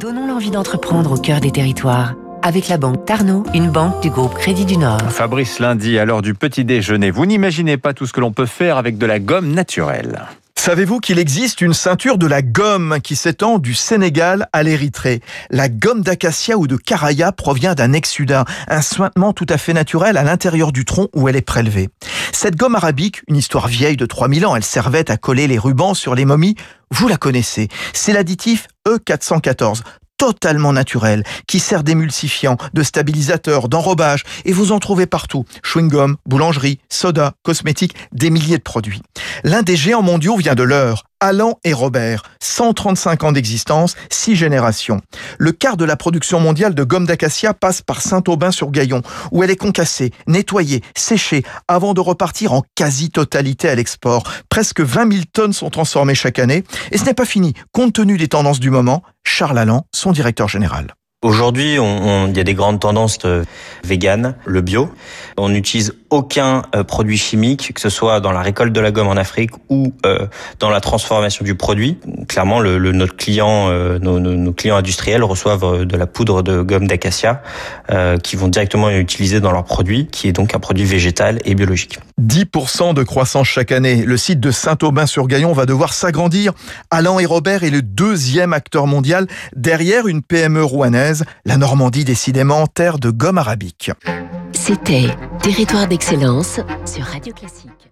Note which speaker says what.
Speaker 1: Donnons l'envie d'entreprendre au cœur des territoires. Avec la banque Tarno, une banque du groupe Crédit du Nord.
Speaker 2: Fabrice Lundi, à l'heure du petit déjeuner, vous n'imaginez pas tout ce que l'on peut faire avec de la gomme naturelle.
Speaker 3: Savez-vous qu'il existe une ceinture de la gomme qui s'étend du Sénégal à l'Érythrée? La gomme d'acacia ou de caraya provient d'un exudat, un sointement tout à fait naturel à l'intérieur du tronc où elle est prélevée. Cette gomme arabique, une histoire vieille de 3000 ans, elle servait à coller les rubans sur les momies, vous la connaissez. C'est l'additif E414, totalement naturel, qui sert d'émulsifiant, de stabilisateur, d'enrobage, et vous en trouvez partout. Chewing-gum, boulangerie, soda, cosmétiques, des milliers de produits. L'un des géants mondiaux vient de l'heure, Alan et Robert, 135 ans d'existence, 6 générations. Le quart de la production mondiale de gomme d'acacia passe par Saint-Aubin-sur-Gaillon, où elle est concassée, nettoyée, séchée, avant de repartir en quasi-totalité à l'export. Presque 20 000 tonnes sont transformées chaque année. Et ce n'est pas fini. Compte tenu des tendances du moment, Charles Allan, son directeur général.
Speaker 4: Aujourd'hui, il y a des grandes tendances de vegan, le bio. On n'utilise aucun euh, produit chimique, que ce soit dans la récolte de la gomme en Afrique ou euh, dans la transformation du produit. Clairement, le, le notre client, euh, nos, nos, clients industriels reçoivent de la poudre de gomme d'acacia qui vont directement utiliser dans leur produit, qui est donc un produit végétal et biologique.
Speaker 3: 10% de croissance chaque année. Le site de Saint-Aubin-sur-Gaillon va devoir s'agrandir. Alain et Robert est le deuxième acteur mondial derrière une PME rouennaise, la Normandie décidément terre de gomme arabique.
Speaker 1: C'était Territoire d'excellence sur Radio Classique.